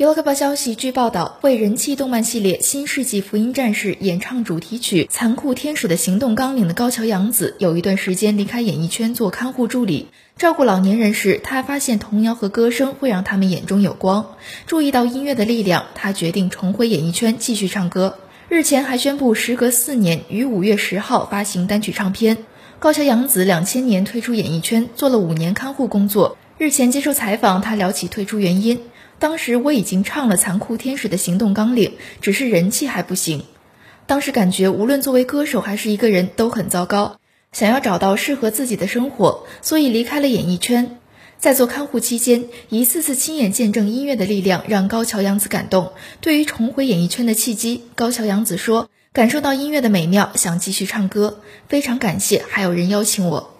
娱乐快报消息，据报道，为人气动漫系列《新世纪福音战士》演唱主题曲《残酷天使的行动纲领》的高桥洋子，有一段时间离开演艺圈做看护助理，照顾老年人时，他发现童谣和歌声会让他们眼中有光。注意到音乐的力量，他决定重回演艺圈继续唱歌。日前还宣布，时隔四年，于五月十号发行单曲唱片。高桥洋子两千年退出演艺圈，做了五年看护工作。日前接受采访，他聊起退出原因。当时我已经唱了《残酷天使的行动纲领》，只是人气还不行。当时感觉无论作为歌手还是一个人都很糟糕，想要找到适合自己的生活，所以离开了演艺圈。在做看护期间，一次次亲眼见证音乐的力量，让高桥洋子感动。对于重回演艺圈的契机，高桥洋子说：“感受到音乐的美妙，想继续唱歌，非常感谢还有人邀请我。”